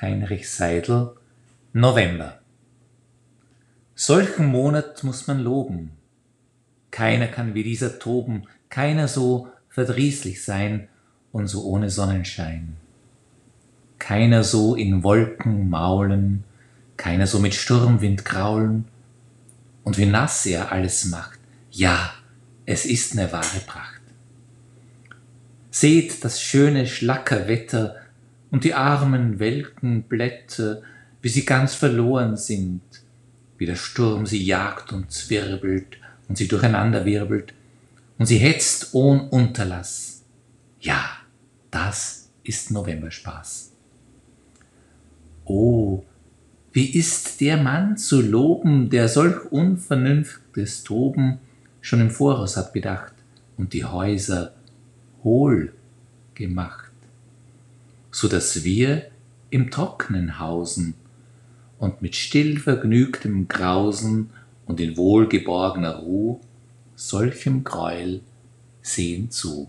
Heinrich Seidel November Solchen Monat muss man loben. Keiner kann wie dieser toben, keiner so verdrießlich sein und so ohne Sonnenschein. Keiner so in Wolken maulen, keiner so mit Sturmwind kraulen. Und wie nass er alles macht, ja, es ist ne wahre Pracht. Seht das schöne Schlackerwetter und die armen welken Blätter, wie sie ganz verloren sind, wie der Sturm sie jagt und zwirbelt und sie durcheinander wirbelt, und sie hetzt ohn Unterlass. Ja, das ist Novemberspaß. Oh, wie ist der Mann zu loben, der solch unvernünftiges Toben schon im Voraus hat bedacht und die Häuser hohl gemacht, so dass wir im Trocknen hausen und mit stillvergnügtem Grausen und in wohlgeborgener Ruh solchem Greuel sehen zu.